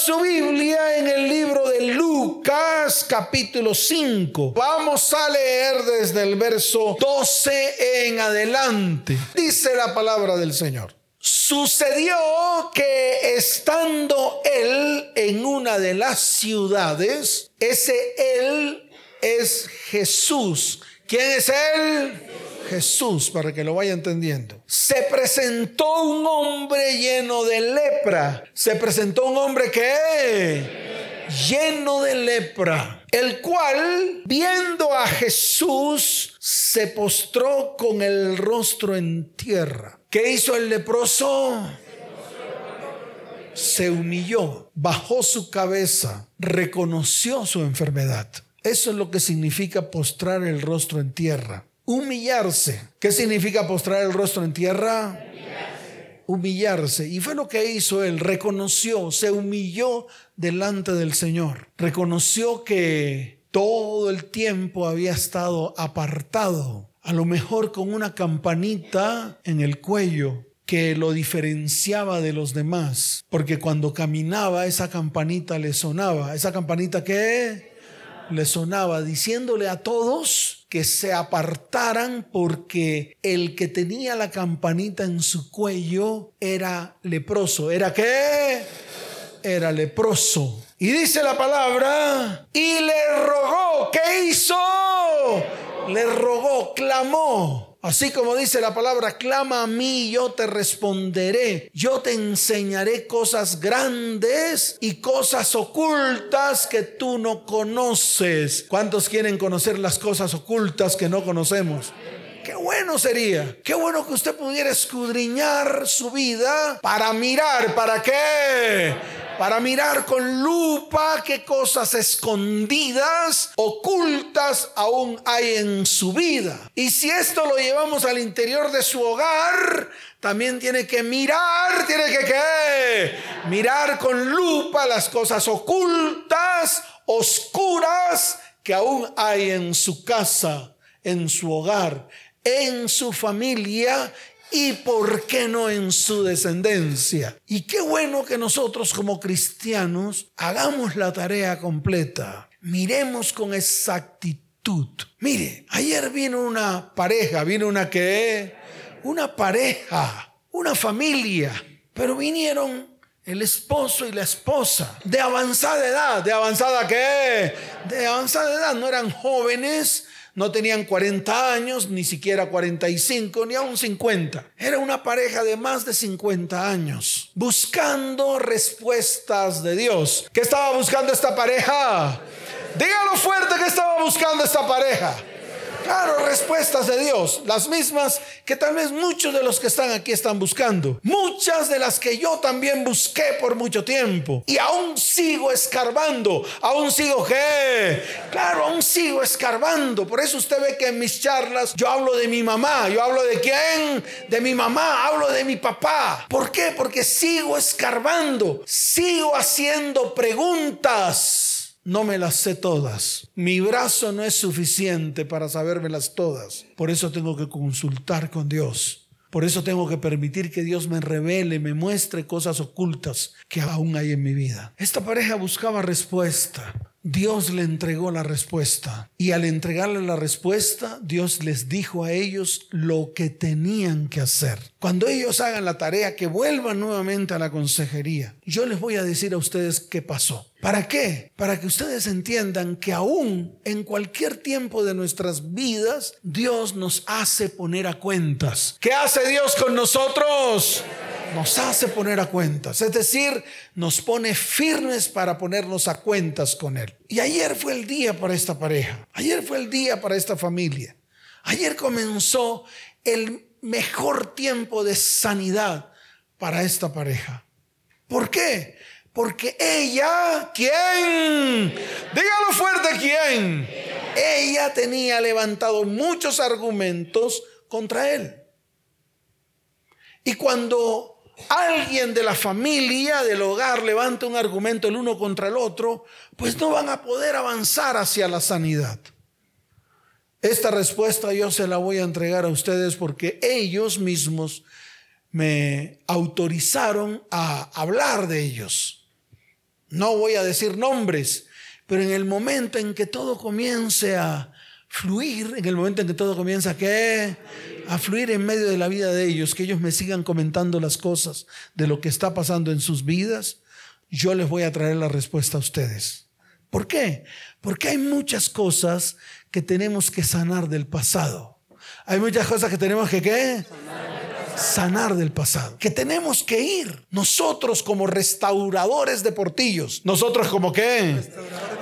su Biblia en el libro de Lucas capítulo 5. Vamos a leer desde el verso 12 en adelante. Dice la palabra del Señor. Sucedió que estando él en una de las ciudades, ese él es Jesús. ¿Quién es él? Jesús, para que lo vaya entendiendo. Se presentó un hombre lleno de lepra. Se presentó un hombre que lleno de lepra, el cual, viendo a Jesús, se postró con el rostro en tierra. ¿Qué hizo el leproso? Se humilló, bajó su cabeza, reconoció su enfermedad. Eso es lo que significa postrar el rostro en tierra humillarse. ¿Qué significa postrar el rostro en tierra? Humillarse. Y fue lo que hizo él. Reconoció, se humilló delante del Señor. Reconoció que todo el tiempo había estado apartado. A lo mejor con una campanita en el cuello que lo diferenciaba de los demás. Porque cuando caminaba esa campanita le sonaba. ¿Esa campanita qué? Le sonaba diciéndole a todos que se apartaran porque el que tenía la campanita en su cuello era leproso. ¿Era qué? Era leproso. Y dice la palabra, y le rogó, ¿qué hizo? Le rogó, clamó Así como dice la palabra, clama a mí, yo te responderé. Yo te enseñaré cosas grandes y cosas ocultas que tú no conoces. ¿Cuántos quieren conocer las cosas ocultas que no conocemos? Qué bueno sería, qué bueno que usted pudiera escudriñar su vida para mirar, ¿para qué? para mirar con lupa qué cosas escondidas, ocultas aún hay en su vida. Y si esto lo llevamos al interior de su hogar, también tiene que mirar, tiene que ¿qué? mirar con lupa las cosas ocultas, oscuras que aún hay en su casa, en su hogar, en su familia y por qué no en su descendencia. Y qué bueno que nosotros como cristianos hagamos la tarea completa. Miremos con exactitud. Mire, ayer vino una pareja, vino una que, una pareja, una familia, pero vinieron el esposo y la esposa de avanzada edad, de avanzada qué, de avanzada edad, no eran jóvenes, no tenían 40 años, ni siquiera 45, ni aún 50. Era una pareja de más de 50 años, buscando respuestas de Dios. ¿Qué estaba buscando esta pareja? Dígalo fuerte que estaba buscando esta pareja. Claro, respuestas de Dios, las mismas que tal vez muchos de los que están aquí están buscando. Muchas de las que yo también busqué por mucho tiempo. Y aún sigo escarbando, aún sigo qué. Claro, aún sigo escarbando. Por eso usted ve que en mis charlas yo hablo de mi mamá. Yo hablo de quién? De mi mamá, hablo de mi papá. ¿Por qué? Porque sigo escarbando, sigo haciendo preguntas no me las sé todas. Mi brazo no es suficiente para sabérmelas todas. Por eso tengo que consultar con Dios. Por eso tengo que permitir que Dios me revele, me muestre cosas ocultas que aún hay en mi vida. Esta pareja buscaba respuesta. Dios le entregó la respuesta. Y al entregarle la respuesta, Dios les dijo a ellos lo que tenían que hacer. Cuando ellos hagan la tarea, que vuelvan nuevamente a la consejería. Yo les voy a decir a ustedes qué pasó. ¿Para qué? Para que ustedes entiendan que aún en cualquier tiempo de nuestras vidas, Dios nos hace poner a cuentas. ¿Qué hace Dios con nosotros? nos hace poner a cuentas, es decir, nos pone firmes para ponernos a cuentas con Él. Y ayer fue el día para esta pareja, ayer fue el día para esta familia, ayer comenzó el mejor tiempo de sanidad para esta pareja. ¿Por qué? Porque ella, ¿quién? Dígalo fuerte, ¿quién? Ella tenía levantado muchos argumentos contra él. Y cuando alguien de la familia, del hogar, levanta un argumento el uno contra el otro, pues no van a poder avanzar hacia la sanidad. Esta respuesta yo se la voy a entregar a ustedes porque ellos mismos me autorizaron a hablar de ellos. No voy a decir nombres, pero en el momento en que todo comience a fluir, en el momento en que todo comienza ¿qué? a fluir en medio de la vida de ellos, que ellos me sigan comentando las cosas de lo que está pasando en sus vidas, yo les voy a traer la respuesta a ustedes. ¿Por qué? Porque hay muchas cosas que tenemos que sanar del pasado. Hay muchas cosas que tenemos que ¿qué? sanar del pasado. Que tenemos que ir nosotros como restauradores de portillos. Nosotros como qué?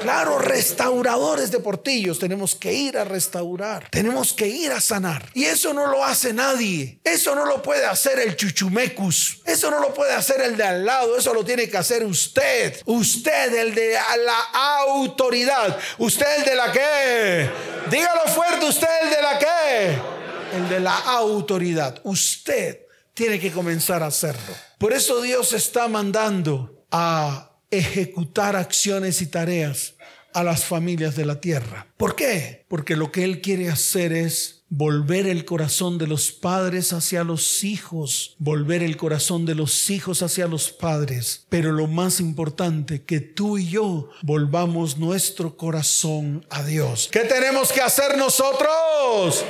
Claro, restauradores de portillos. Tenemos que ir a restaurar. Tenemos que ir a sanar. Y eso no lo hace nadie. Eso no lo puede hacer el chuchumecus. Eso no lo puede hacer el de al lado. Eso lo tiene que hacer usted. Usted, el de la autoridad. Usted, el de la qué. Dígalo fuerte, usted, el de la qué el de la autoridad. Usted tiene que comenzar a hacerlo. Por eso Dios está mandando a ejecutar acciones y tareas a las familias de la tierra. ¿Por qué? Porque lo que Él quiere hacer es volver el corazón de los padres hacia los hijos, volver el corazón de los hijos hacia los padres, pero lo más importante, que tú y yo volvamos nuestro corazón a Dios. ¿Qué tenemos que hacer nosotros?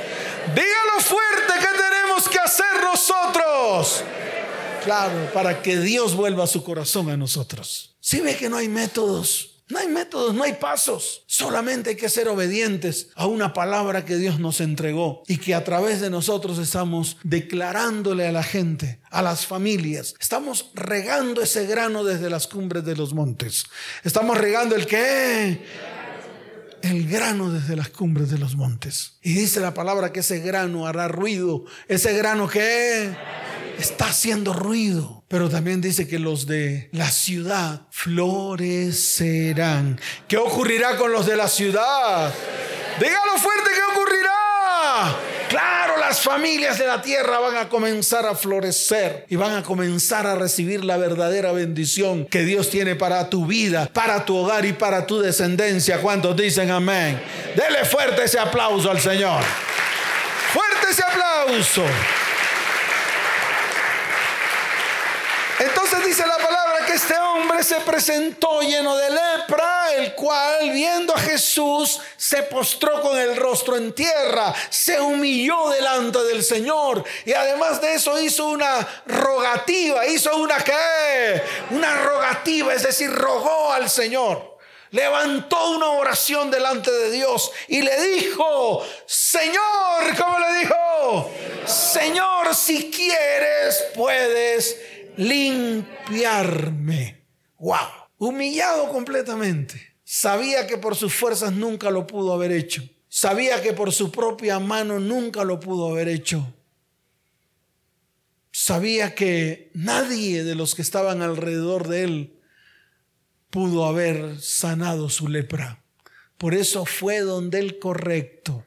Dígalo fuerte, ¿qué tenemos que hacer nosotros? Claro, para que Dios vuelva su corazón a nosotros. Si ve que no hay métodos, no hay métodos, no hay pasos. Solamente hay que ser obedientes a una palabra que Dios nos entregó y que a través de nosotros estamos declarándole a la gente, a las familias. Estamos regando ese grano desde las cumbres de los montes. Estamos regando el qué? El grano desde las cumbres de los montes. Y dice la palabra que ese grano hará ruido. Ese grano que está haciendo ruido. Pero también dice que los de la ciudad florecerán. ¿Qué ocurrirá con los de la ciudad? Dígalo fuerte, ¿qué ocurrirá? Claro, las familias de la tierra van a comenzar a florecer y van a comenzar a recibir la verdadera bendición que Dios tiene para tu vida, para tu hogar y para tu descendencia. ¿Cuántos dicen amén? Dele fuerte ese aplauso al Señor. Fuerte ese aplauso. Entonces dice la palabra que este hombre se presentó lleno de lepra, el cual viendo a Jesús se postró con el rostro en tierra, se humilló delante del Señor y además de eso hizo una rogativa, hizo una qué? Una rogativa, es decir, rogó al Señor levantó una oración delante de Dios y le dijo, Señor, ¿cómo le dijo? Señor, si quieres, puedes limpiarme. Wow. Humillado completamente. Sabía que por sus fuerzas nunca lo pudo haber hecho. Sabía que por su propia mano nunca lo pudo haber hecho. Sabía que nadie de los que estaban alrededor de él pudo haber sanado su lepra. Por eso fue donde el correcto.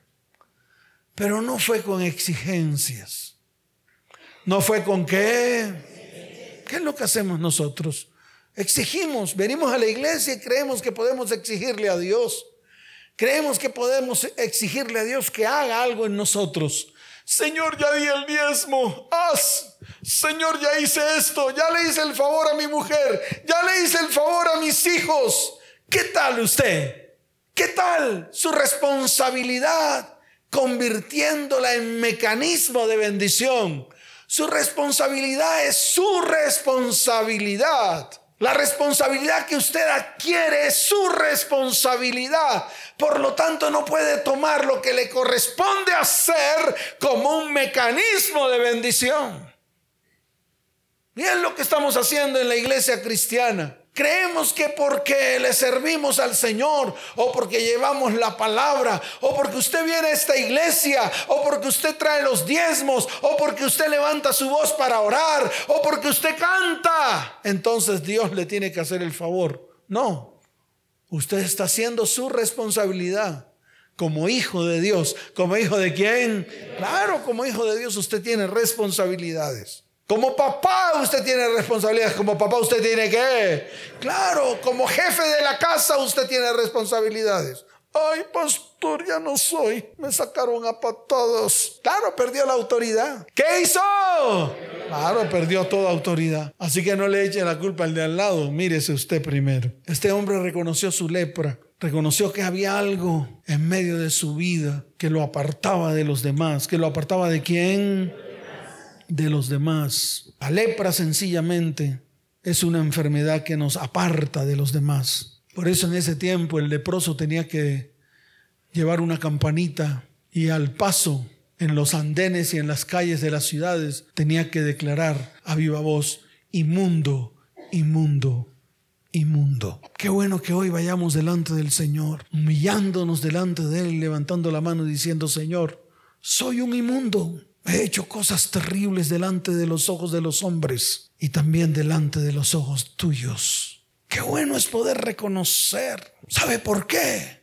Pero no fue con exigencias. No fue con qué ¿Qué es lo que hacemos nosotros? Exigimos, venimos a la iglesia y creemos que podemos exigirle a Dios. Creemos que podemos exigirle a Dios que haga algo en nosotros. Señor, ya di el diezmo, haz. Señor, ya hice esto, ya le hice el favor a mi mujer, ya le hice el favor a mis hijos. ¿Qué tal usted? ¿Qué tal su responsabilidad convirtiéndola en mecanismo de bendición? Su responsabilidad es su responsabilidad. La responsabilidad que usted adquiere es su responsabilidad. Por lo tanto, no puede tomar lo que le corresponde hacer como un mecanismo de bendición. Es lo que estamos haciendo en la iglesia cristiana. Creemos que porque le servimos al Señor o porque llevamos la palabra o porque usted viene a esta iglesia o porque usted trae los diezmos o porque usted levanta su voz para orar o porque usted canta, entonces Dios le tiene que hacer el favor. No, usted está haciendo su responsabilidad como hijo de Dios. ¿Como hijo de quién? Claro, como hijo de Dios usted tiene responsabilidades. Como papá usted tiene responsabilidades, como papá usted tiene que, claro, como jefe de la casa usted tiene responsabilidades. Ay, pastor, ya no soy. Me sacaron a patadas. Claro, perdió la autoridad. ¿Qué hizo? Claro, perdió toda autoridad. Así que no le eche la culpa al de al lado. Mírese usted primero. Este hombre reconoció su lepra. Reconoció que había algo en medio de su vida que lo apartaba de los demás. ¿Que lo apartaba de quién? De los demás. La lepra sencillamente es una enfermedad que nos aparta de los demás. Por eso en ese tiempo el leproso tenía que llevar una campanita y al paso en los andenes y en las calles de las ciudades tenía que declarar a viva voz, inmundo, inmundo, inmundo. Qué bueno que hoy vayamos delante del Señor, humillándonos delante de Él, levantando la mano diciendo, Señor, soy un inmundo. He hecho cosas terribles delante de los ojos de los hombres y también delante de los ojos tuyos. Qué bueno es poder reconocer. ¿Sabe por qué?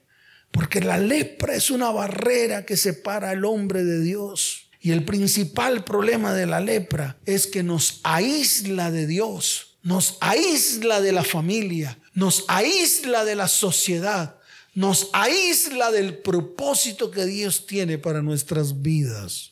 Porque la lepra es una barrera que separa al hombre de Dios. Y el principal problema de la lepra es que nos aísla de Dios, nos aísla de la familia, nos aísla de la sociedad, nos aísla del propósito que Dios tiene para nuestras vidas.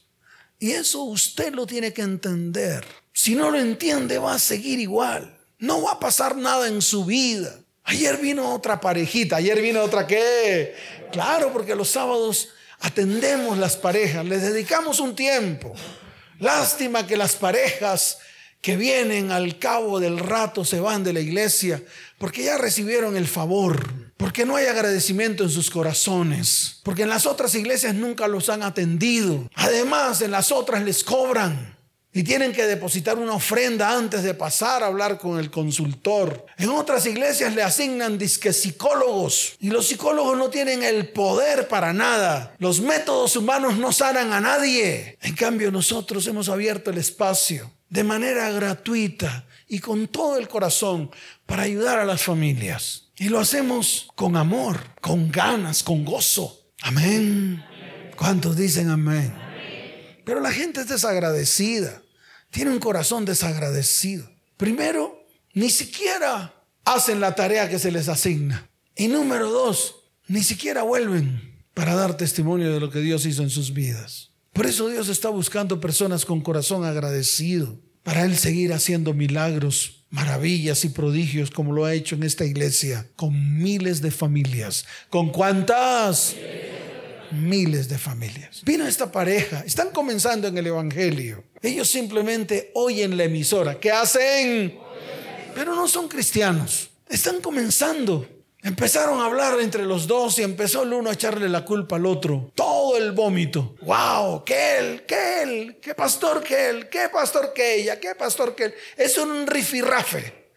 Y eso usted lo tiene que entender. Si no lo entiende, va a seguir igual. No va a pasar nada en su vida. Ayer vino otra parejita, ayer vino otra qué. Claro, porque los sábados atendemos las parejas, les dedicamos un tiempo. Lástima que las parejas que vienen al cabo del rato se van de la iglesia porque ya recibieron el favor, porque no hay agradecimiento en sus corazones, porque en las otras iglesias nunca los han atendido. Además, en las otras les cobran y tienen que depositar una ofrenda antes de pasar a hablar con el consultor. En otras iglesias le asignan disque psicólogos y los psicólogos no tienen el poder para nada. Los métodos humanos no sanan a nadie. En cambio nosotros hemos abierto el espacio de manera gratuita y con todo el corazón para ayudar a las familias. Y lo hacemos con amor, con ganas, con gozo. Amén. ¿Cuántos dicen amén? Pero la gente es desagradecida tiene un corazón desagradecido. Primero, ni siquiera hacen la tarea que se les asigna. Y número dos, ni siquiera vuelven para dar testimonio de lo que Dios hizo en sus vidas. Por eso Dios está buscando personas con corazón agradecido, para Él seguir haciendo milagros, maravillas y prodigios como lo ha hecho en esta iglesia, con miles de familias. ¿Con cuántas? miles de familias. Vino esta pareja, están comenzando en el Evangelio. Ellos simplemente oyen la emisora. ¿Qué hacen? Pero no son cristianos. Están comenzando. Empezaron a hablar entre los dos y empezó el uno a echarle la culpa al otro. Todo el vómito. ¡Wow! ¿Qué él? ¿Qué él? ¿Qué pastor que él? ¿Qué pastor que ella? ¿Qué pastor que él? Es un rifirrafe.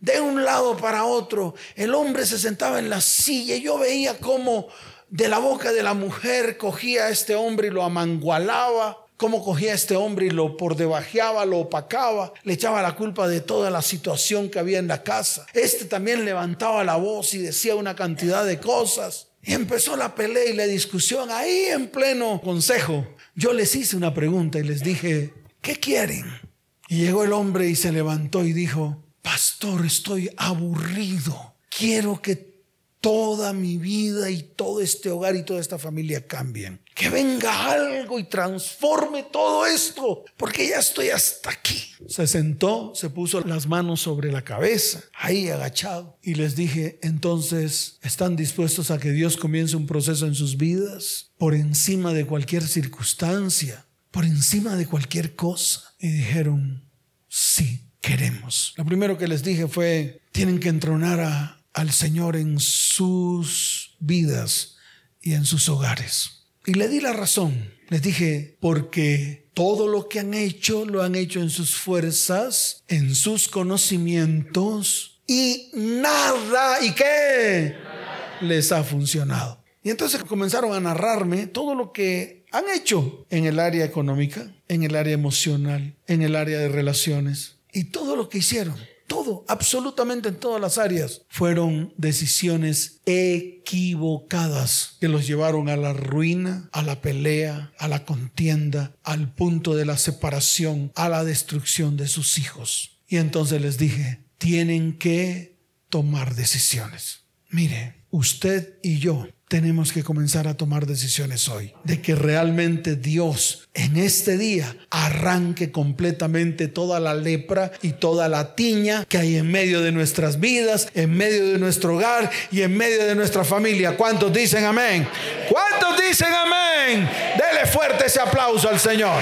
De un lado para otro. El hombre se sentaba en la silla y yo veía cómo de la boca de la mujer cogía a este hombre y lo amangualaba, cómo cogía a este hombre y lo por debajeaba, lo opacaba, le echaba la culpa de toda la situación que había en la casa. Este también levantaba la voz y decía una cantidad de cosas. Y empezó la pelea y la discusión ahí en pleno consejo. Yo les hice una pregunta y les dije, ¿qué quieren? Y llegó el hombre y se levantó y dijo, pastor, estoy aburrido. Quiero que toda mi vida y todo este hogar y toda esta familia cambien. Que venga algo y transforme todo esto, porque ya estoy hasta aquí. Se sentó, se puso las manos sobre la cabeza, ahí agachado, y les dije, entonces, ¿están dispuestos a que Dios comience un proceso en sus vidas por encima de cualquier circunstancia, por encima de cualquier cosa? Y dijeron, sí, queremos. Lo primero que les dije fue, tienen que entronar a al Señor en sus vidas y en sus hogares. Y le di la razón. Les dije, porque todo lo que han hecho lo han hecho en sus fuerzas, en sus conocimientos y nada, ¿y qué? Les ha funcionado. Y entonces comenzaron a narrarme todo lo que han hecho en el área económica, en el área emocional, en el área de relaciones y todo lo que hicieron todo, absolutamente en todas las áreas, fueron decisiones equivocadas que los llevaron a la ruina, a la pelea, a la contienda, al punto de la separación, a la destrucción de sus hijos. Y entonces les dije, tienen que tomar decisiones. Mire, usted y yo tenemos que comenzar a tomar decisiones hoy de que realmente Dios en este día arranque completamente toda la lepra y toda la tiña que hay en medio de nuestras vidas, en medio de nuestro hogar y en medio de nuestra familia. ¿Cuántos dicen amén? ¿Cuántos dicen amén? Dele fuerte ese aplauso al Señor.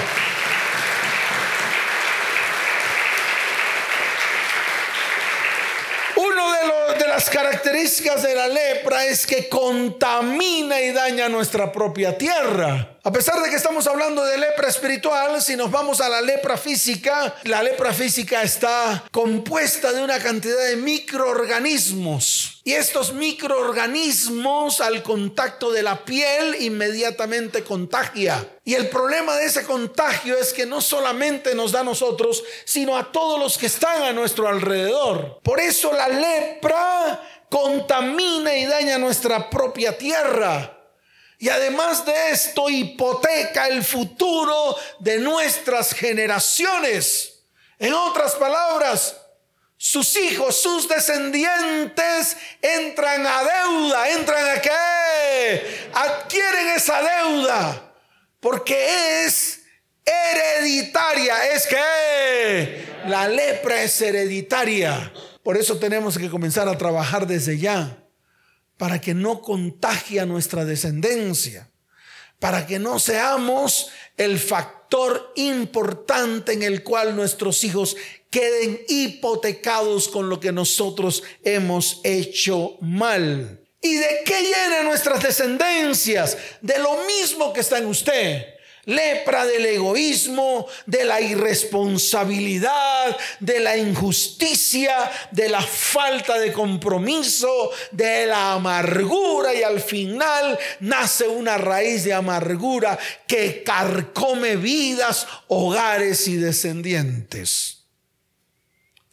de, las características de la lepra es que contamina y daña nuestra propia tierra. A pesar de que estamos hablando de lepra espiritual, si nos vamos a la lepra física, la lepra física está compuesta de una cantidad de microorganismos. Y estos microorganismos al contacto de la piel inmediatamente contagia. Y el problema de ese contagio es que no solamente nos da a nosotros, sino a todos los que están a nuestro alrededor. Por eso la lepra contamina y daña nuestra propia tierra. Y además de esto, hipoteca el futuro de nuestras generaciones. En otras palabras, sus hijos, sus descendientes entran a deuda. ¿Entran a qué? Adquieren esa deuda. Porque es hereditaria. Es que la lepra es hereditaria. Por eso tenemos que comenzar a trabajar desde ya para que no contagie a nuestra descendencia, para que no seamos el factor importante en el cual nuestros hijos queden hipotecados con lo que nosotros hemos hecho mal. ¿Y de qué llena nuestras descendencias? De lo mismo que está en usted lepra del egoísmo, de la irresponsabilidad, de la injusticia, de la falta de compromiso, de la amargura y al final nace una raíz de amargura que carcome vidas, hogares y descendientes.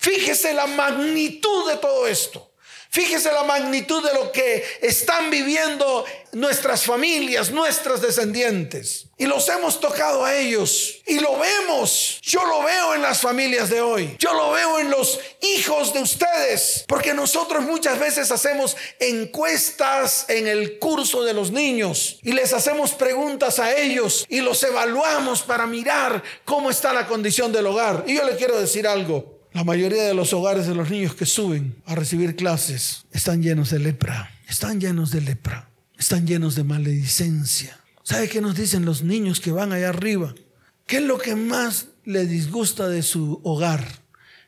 Fíjese la magnitud de todo esto. Fíjese la magnitud de lo que están viviendo nuestras familias, nuestros descendientes. Y los hemos tocado a ellos. Y lo vemos. Yo lo veo en las familias de hoy. Yo lo veo en los hijos de ustedes. Porque nosotros muchas veces hacemos encuestas en el curso de los niños. Y les hacemos preguntas a ellos. Y los evaluamos para mirar cómo está la condición del hogar. Y yo le quiero decir algo. La mayoría de los hogares de los niños que suben a recibir clases están llenos de lepra, están llenos de lepra, están llenos de maledicencia. ¿Sabe qué nos dicen los niños que van allá arriba? ¿Qué es lo que más le disgusta de su hogar?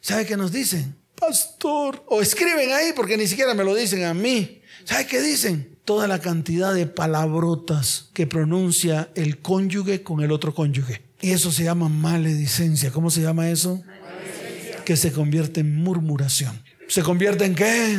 ¿Sabe qué nos dicen? Pastor. O escriben ahí porque ni siquiera me lo dicen a mí. ¿Sabe qué dicen? Toda la cantidad de palabrotas que pronuncia el cónyuge con el otro cónyuge. Y eso se llama maledicencia. ¿Cómo se llama eso? Que se convierte en murmuración. ¿Se convierte en qué?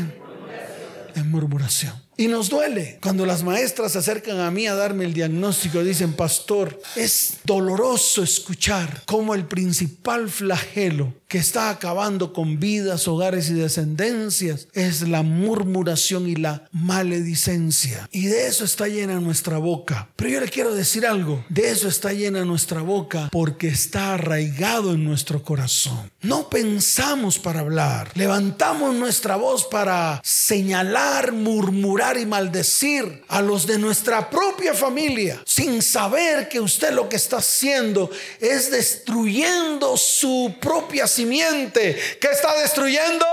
En murmuración. Y nos duele cuando las maestras se acercan a mí a darme el diagnóstico. Dicen, pastor, es doloroso escuchar cómo el principal flagelo que está acabando con vidas, hogares y descendencias es la murmuración y la maledicencia. Y de eso está llena nuestra boca. Pero yo le quiero decir algo, de eso está llena nuestra boca porque está arraigado en nuestro corazón. No pensamos para hablar, levantamos nuestra voz para señalar, murmurar y maldecir a los de nuestra propia familia sin saber que usted lo que está haciendo es destruyendo su propia simiente. ¿Qué está destruyendo?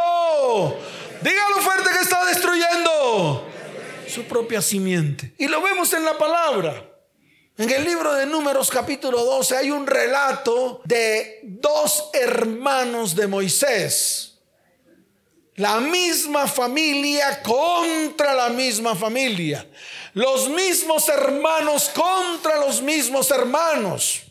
Dígalo fuerte que está destruyendo su propia simiente. Y lo vemos en la palabra. En el libro de Números capítulo 12 hay un relato de dos hermanos de Moisés. La misma familia contra la misma familia. Los mismos hermanos contra los mismos hermanos.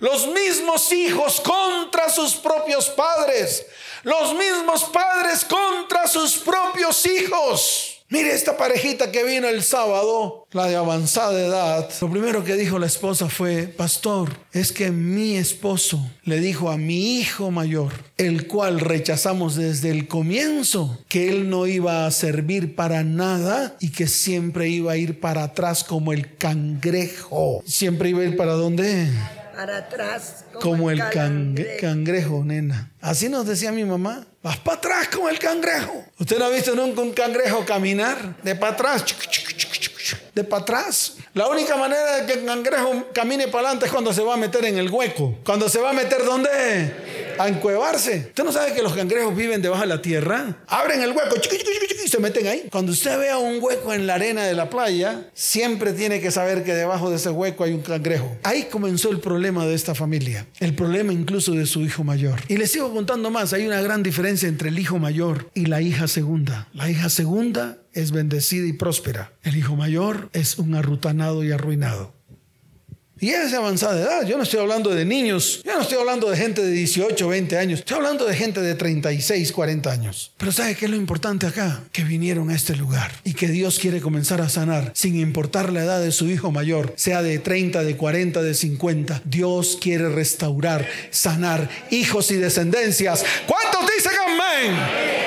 Los mismos hijos contra sus propios padres. Los mismos padres contra sus propios hijos. Mire esta parejita que vino el sábado, la de avanzada edad. Lo primero que dijo la esposa fue, pastor, es que mi esposo le dijo a mi hijo mayor, el cual rechazamos desde el comienzo, que él no iba a servir para nada y que siempre iba a ir para atrás como el cangrejo. Siempre iba a ir para dónde? Para atrás. Como, el, cangrejo, nena. Así nos decía mi mamá. Vas para atrás con el cangrejo. ¿Usted no ha visto nunca un cangrejo caminar? De para atrás. De para atrás. La única manera de que el cangrejo camine para adelante es cuando se va a meter en el hueco. Cuando se va a meter ¿dónde? A encuevarse. ¿Usted no sabe que los cangrejos viven debajo de la tierra? Abren el hueco y se meten ahí. Cuando usted vea un hueco en la arena de la playa, siempre tiene que saber que debajo de ese hueco hay un cangrejo. Ahí comenzó el problema de esta familia. El problema incluso de su hijo mayor. Y les sigo contando más. Hay una gran diferencia entre el hijo mayor y la hija segunda. La hija segunda es bendecida y próspera. El hijo mayor es un arrutanado y arruinado. Y es de avanzada edad. Yo no estoy hablando de niños. Yo no estoy hablando de gente de 18, 20 años. Estoy hablando de gente de 36, 40 años. Pero ¿sabe qué es lo importante acá? Que vinieron a este lugar y que Dios quiere comenzar a sanar sin importar la edad de su hijo mayor, sea de 30, de 40, de 50. Dios quiere restaurar, sanar hijos y descendencias. ¿Cuántos dicen amén?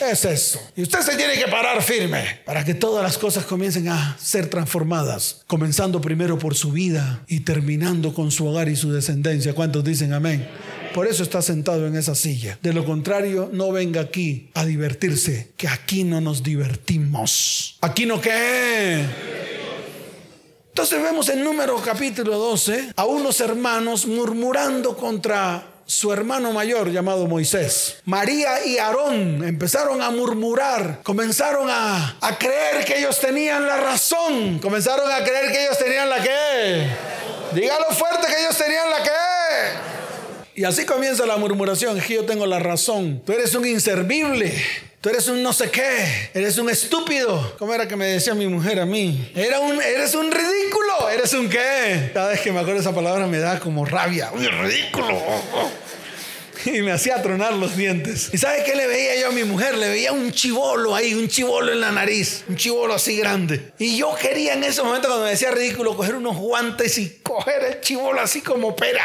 Es eso. Y usted se tiene que parar firme para que todas las cosas comiencen a ser transformadas, comenzando primero por su vida y terminando con su hogar y su descendencia. ¿Cuántos dicen amén? Por eso está sentado en esa silla. De lo contrario, no venga aquí a divertirse, que aquí no nos divertimos. Aquí no qué. Entonces vemos en número capítulo 12 a unos hermanos murmurando contra su hermano mayor llamado Moisés. María y Aarón empezaron a murmurar, comenzaron a, a, creer que ellos tenían la razón, comenzaron a creer que ellos tenían la que. Dígalo fuerte que ellos tenían la que. Y así comienza la murmuración, yo tengo la razón, tú eres un inservible. Tú eres un no sé qué, eres un estúpido. ¿Cómo era que me decía mi mujer a mí? Era un, eres un ridículo, eres un qué. Cada vez que me acuerdo esa palabra me da como rabia. ¡Uy, ridículo! Y me hacía tronar los dientes. ¿Y sabe qué le veía yo a mi mujer? Le veía un chivolo ahí, un chivolo en la nariz, un chivolo así grande. Y yo quería en ese momento, cuando me decía ridículo, coger unos guantes y coger el chivolo así como pera.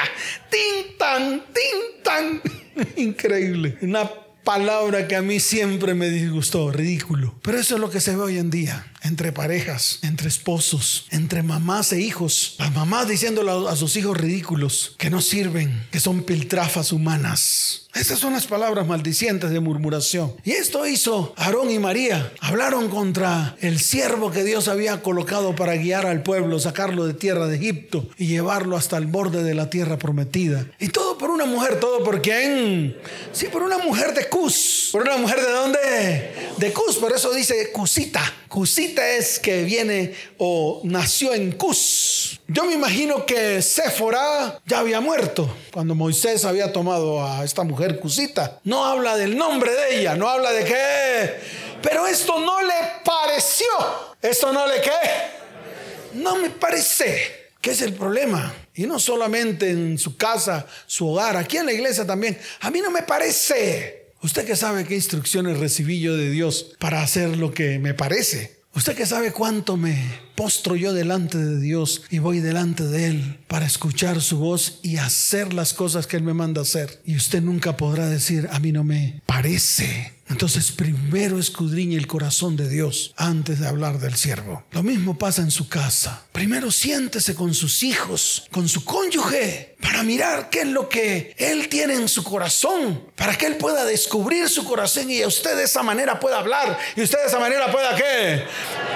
¡Tintan! ¡Tintan! Increíble. Una palabra que a mí siempre me disgustó, ridículo. Pero eso es lo que se ve hoy en día, entre parejas, entre esposos, entre mamás e hijos. Las mamás diciéndole a sus hijos ridículos, que no sirven, que son piltrafas humanas. Esas son las palabras maldicientes de murmuración. Y esto hizo Aarón y María. Hablaron contra el siervo que Dios había colocado para guiar al pueblo, sacarlo de tierra de Egipto y llevarlo hasta el borde de la tierra prometida. Y todo por una mujer, todo por quién? Sí, por una mujer de Cus. ¿Por una mujer de dónde? De Cus, por eso dice Cusita. Cusita es que viene o nació en Cus. Yo me imagino que Séfora ya había muerto cuando Moisés había tomado a esta mujer Cusita. No habla del nombre de ella, no habla de qué. Pero esto no le pareció. Esto no le qué. No me parece. ¿Qué es el problema? Y no solamente en su casa, su hogar, aquí en la iglesia también. A mí no me parece. Usted que sabe qué instrucciones recibí yo de Dios para hacer lo que me parece. Usted que sabe cuánto me postro yo delante de Dios y voy delante de Él para escuchar su voz y hacer las cosas que Él me manda hacer. Y usted nunca podrá decir, a mí no me parece. Entonces primero escudriñe el corazón de Dios antes de hablar del siervo. Lo mismo pasa en su casa. Primero siéntese con sus hijos, con su cónyuge, para mirar qué es lo que Él tiene en su corazón, para que Él pueda descubrir su corazón y usted de esa manera pueda hablar. Y usted de esa manera pueda qué?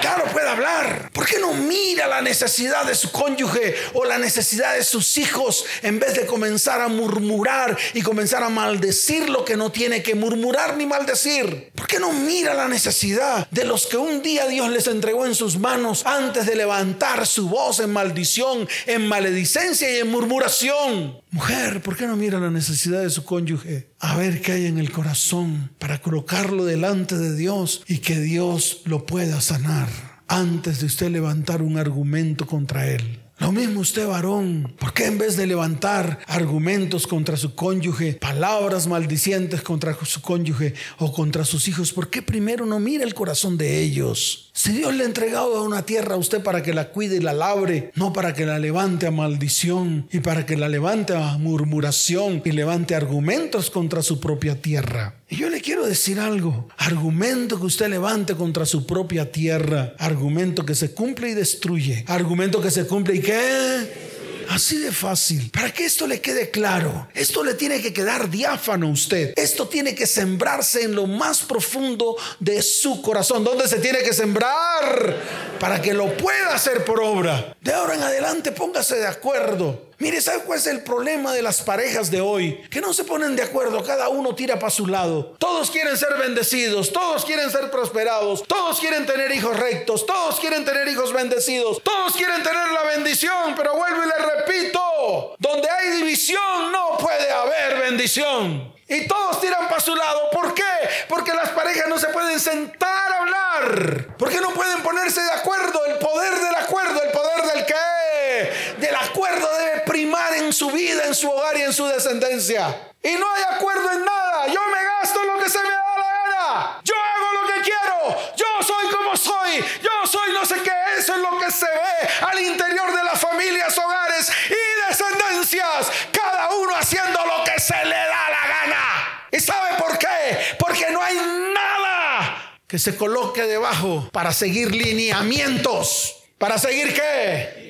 Claro, puede hablar. ¿Por qué no mira la necesidad de su cónyuge o la necesidad de sus hijos en vez de comenzar a murmurar y comenzar a maldecir lo que no tiene que murmurar ni maldecir? ¿Por qué no mira la necesidad de los que un día Dios les entregó en sus manos antes de levantar su voz en maldición, en maledicencia y en murmuración? Mujer, ¿por qué no mira la necesidad de su cónyuge? A ver qué hay en el corazón para colocarlo delante de Dios y que Dios lo pueda sanar antes de usted levantar un argumento contra él. Lo mismo usted, varón. ¿Por qué en vez de levantar argumentos contra su cónyuge, palabras maldicientes contra su cónyuge o contra sus hijos, por qué primero no mira el corazón de ellos? Si Dios le ha entregado una tierra a usted para que la cuide y la labre, no para que la levante a maldición y para que la levante a murmuración y levante argumentos contra su propia tierra. Y yo le quiero decir algo, argumento que usted levante contra su propia tierra, argumento que se cumple y destruye, argumento que se cumple y qué Así de fácil. Para que esto le quede claro, esto le tiene que quedar diáfano a usted. Esto tiene que sembrarse en lo más profundo de su corazón. ¿Dónde se tiene que sembrar? Para que lo pueda hacer por obra. De ahora en adelante póngase de acuerdo Mire, ¿sabe cuál es el problema de las parejas de hoy? Que no se ponen de acuerdo, cada uno tira para su lado. Todos quieren ser bendecidos, todos quieren ser prosperados, todos quieren tener hijos rectos, todos quieren tener hijos bendecidos, todos quieren tener la bendición, pero vuelvo y le repito, donde hay división no puede haber bendición. Y todos tiran para su lado. ¿Por qué? Porque las parejas no se pueden sentar a hablar. Porque no pueden ponerse de acuerdo. El poder del acuerdo, el poder del qué. Del acuerdo debe primar en su vida, en su hogar y en su descendencia. Y no hay acuerdo en nada. Yo me gasto lo que se me da la gana. Yo hago lo que quiero. Yo soy como soy. Yo soy no sé qué. Eso es lo que se ve al interior de las familias, hogares y descendencias. Cada uno haciendo lo que se le da la gana. ¿Y sabe por qué? Porque no hay nada que se coloque debajo para seguir lineamientos. ¿Para seguir qué?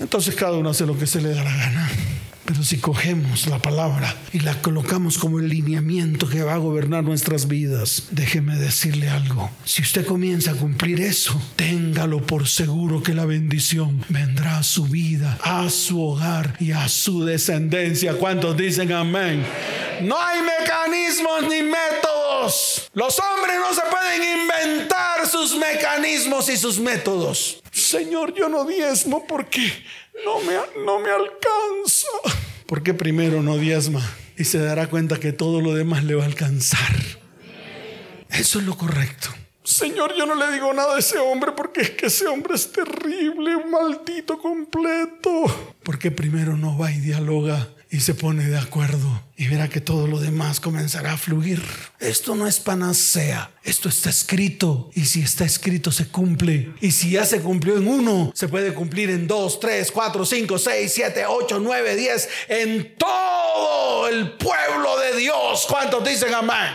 Entonces cada uno hace lo que se le da la gana. Pero si cogemos la palabra y la colocamos como el lineamiento que va a gobernar nuestras vidas, déjeme decirle algo. Si usted comienza a cumplir eso, téngalo por seguro que la bendición vendrá a su vida, a su hogar y a su descendencia. ¿Cuántos dicen amén? No hay mecanismos ni métodos. Los hombres no se pueden inventar sus mecanismos y sus métodos. Señor, yo no diezmo porque no me, no me alcanza. Porque primero no diezma y se dará cuenta que todo lo demás le va a alcanzar. Eso es lo correcto. Señor, yo no le digo nada a ese hombre porque es que ese hombre es terrible, un maldito completo. Porque primero no va y dialoga y se pone de acuerdo y verá que todo lo demás comenzará a fluir. Esto no es panacea, esto está escrito y si está escrito se cumple. Y si ya se cumplió en uno, se puede cumplir en dos, tres, cuatro, cinco, seis, siete, ocho, nueve, diez, en todo el pueblo de Dios. ¿Cuántos dicen amén?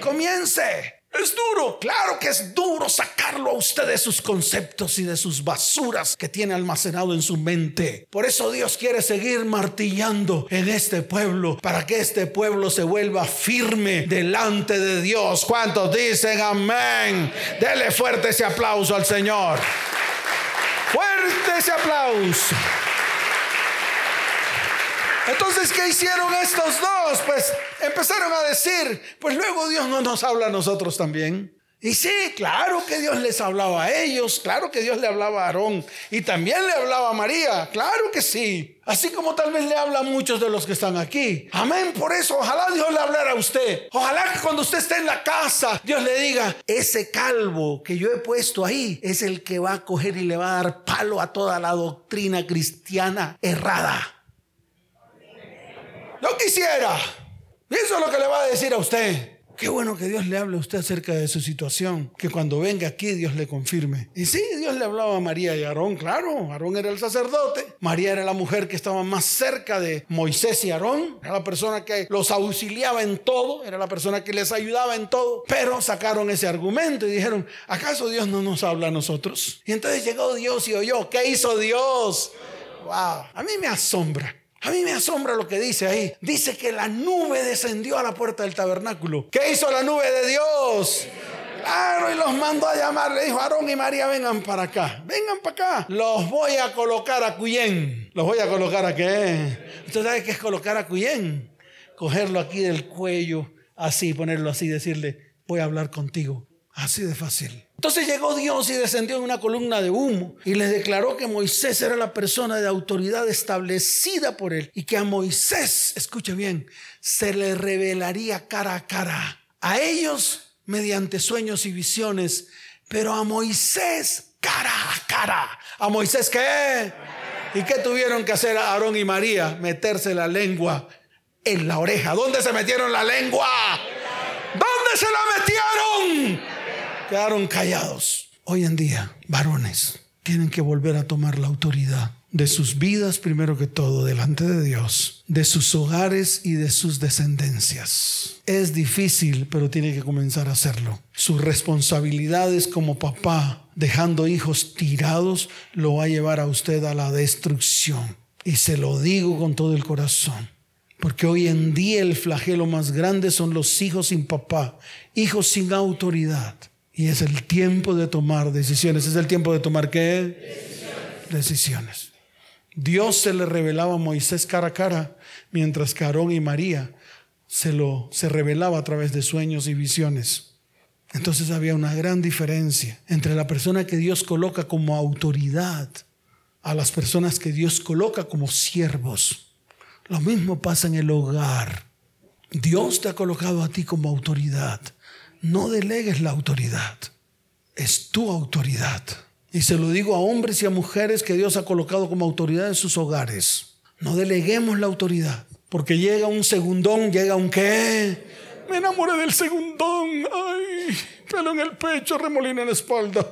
Comience. Es duro, claro que es duro sacarlo a usted de sus conceptos y de sus basuras que tiene almacenado en su mente. Por eso Dios quiere seguir martillando en este pueblo para que este pueblo se vuelva firme delante de Dios. ¿Cuántos dicen amén? Dele fuerte ese aplauso al Señor. Fuerte ese aplauso. Entonces, ¿qué hicieron estos dos? Pues empezaron a decir, pues luego Dios no nos habla a nosotros también. Y sí, claro que Dios les hablaba a ellos, claro que Dios le hablaba a Aarón y también le hablaba a María, claro que sí. Así como tal vez le habla muchos de los que están aquí. Amén, por eso ojalá Dios le hablara a usted. Ojalá que cuando usted esté en la casa, Dios le diga, ese calvo que yo he puesto ahí es el que va a coger y le va a dar palo a toda la doctrina cristiana errada. No quisiera. eso es lo que le va a decir a usted. Qué bueno que Dios le hable a usted acerca de su situación. Que cuando venga aquí Dios le confirme. Y sí, Dios le hablaba a María y a Aarón, claro. Aarón era el sacerdote. María era la mujer que estaba más cerca de Moisés y Aarón. Era la persona que los auxiliaba en todo. Era la persona que les ayudaba en todo. Pero sacaron ese argumento y dijeron, ¿acaso Dios no nos habla a nosotros? Y entonces llegó Dios y oyó. ¿Qué hizo Dios? Wow, a mí me asombra. A mí me asombra lo que dice ahí. Dice que la nube descendió a la puerta del tabernáculo. ¿Qué hizo la nube de Dios? Claro, y los mandó a llamar. Le dijo, Aarón y María, vengan para acá. Vengan para acá. Los voy a colocar a Cuyén. ¿Los voy a colocar a qué? ¿Usted sabe qué es colocar a Cuyén? Cogerlo aquí del cuello, así, ponerlo así, decirle, voy a hablar contigo. Así de fácil. Entonces llegó Dios y descendió en una columna de humo y les declaró que Moisés era la persona de autoridad establecida por él y que a Moisés, escuche bien, se le revelaría cara a cara. A ellos mediante sueños y visiones, pero a Moisés cara a cara. ¿A Moisés qué? ¿Y qué tuvieron que hacer Aarón y María? Meterse la lengua en la oreja. ¿Dónde se metieron la lengua? ¿Dónde se la metieron? Quedaron callados. Hoy en día, varones tienen que volver a tomar la autoridad de sus vidas primero que todo delante de Dios, de sus hogares y de sus descendencias. Es difícil, pero tiene que comenzar a hacerlo. Sus responsabilidades como papá dejando hijos tirados, lo va a llevar a usted a la destrucción. Y se lo digo con todo el corazón. Porque hoy en día el flagelo más grande son los hijos sin papá, hijos sin autoridad. Y es el tiempo de tomar decisiones. ¿Es el tiempo de tomar qué? Decisiones. Dios se le revelaba a Moisés cara a cara, mientras que Aarón y María se lo se revelaba a través de sueños y visiones. Entonces había una gran diferencia entre la persona que Dios coloca como autoridad a las personas que Dios coloca como siervos. Lo mismo pasa en el hogar. Dios te ha colocado a ti como autoridad. No delegues la autoridad. Es tu autoridad. Y se lo digo a hombres y a mujeres que Dios ha colocado como autoridad en sus hogares. No deleguemos la autoridad. Porque llega un segundón, llega un qué. Me enamoré del segundón. Ay, pelo en el pecho, remolino en la espalda.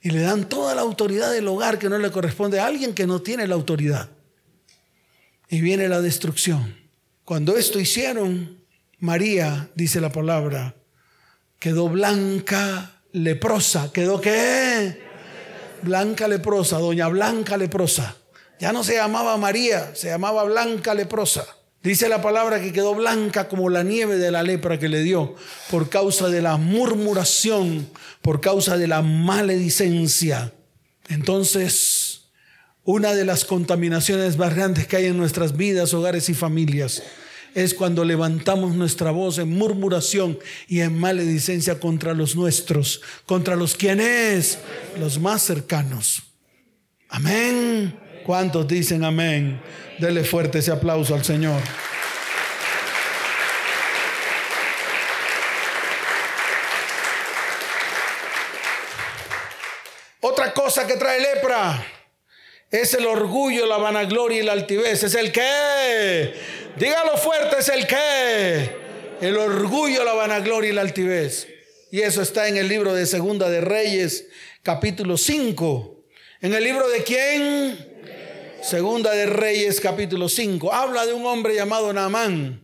Y le dan toda la autoridad del hogar que no le corresponde a alguien que no tiene la autoridad y viene la destrucción. Cuando esto hicieron, María, dice la palabra, quedó blanca, leprosa. ¿Quedó qué? Blanca leprosa, doña Blanca leprosa. Ya no se llamaba María, se llamaba Blanca leprosa. Dice la palabra que quedó blanca como la nieve de la lepra que le dio por causa de la murmuración, por causa de la maledicencia. Entonces una de las contaminaciones más grandes que hay en nuestras vidas, hogares y familias es cuando levantamos nuestra voz en murmuración y en maledicencia contra los nuestros, contra los quienes, los más cercanos. Amén. ¿Cuántos dicen amén? Dele fuerte ese aplauso al Señor. Otra cosa que trae lepra es el orgullo, la vanagloria y la altivez. Es el qué. Dígalo fuerte, es el qué. El orgullo, la vanagloria y la altivez. Y eso está en el libro de Segunda de Reyes, capítulo 5. ¿En el libro de quién? Segunda de Reyes, capítulo 5. Habla de un hombre llamado Naamán.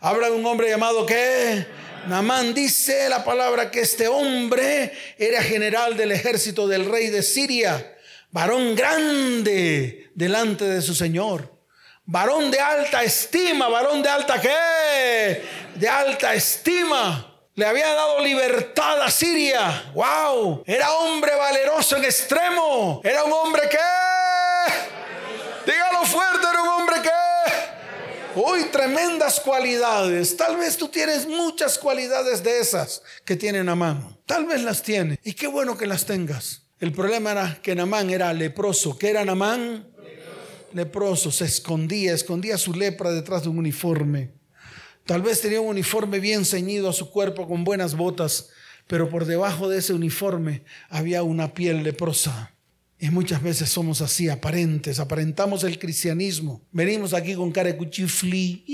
Habla de un hombre llamado qué? Naamán dice la palabra que este hombre era general del ejército del rey de Siria varón grande delante de su Señor. Varón de alta estima, varón de alta qué? De alta estima. Le había dado libertad a Siria. ¡Wow! Era hombre valeroso en extremo. Era un hombre que... Dígalo fuerte, era un hombre que... Uy, tremendas cualidades. Tal vez tú tienes muchas cualidades de esas que tienen a mano. Tal vez las tiene. Y qué bueno que las tengas. El problema era que Namán era leproso. ¿Qué era Namán? Leproso. Se escondía, escondía su lepra detrás de un uniforme. Tal vez tenía un uniforme bien ceñido a su cuerpo con buenas botas, pero por debajo de ese uniforme había una piel leprosa. Y muchas veces somos así, aparentes, aparentamos el cristianismo. Venimos aquí con cara de cuchifli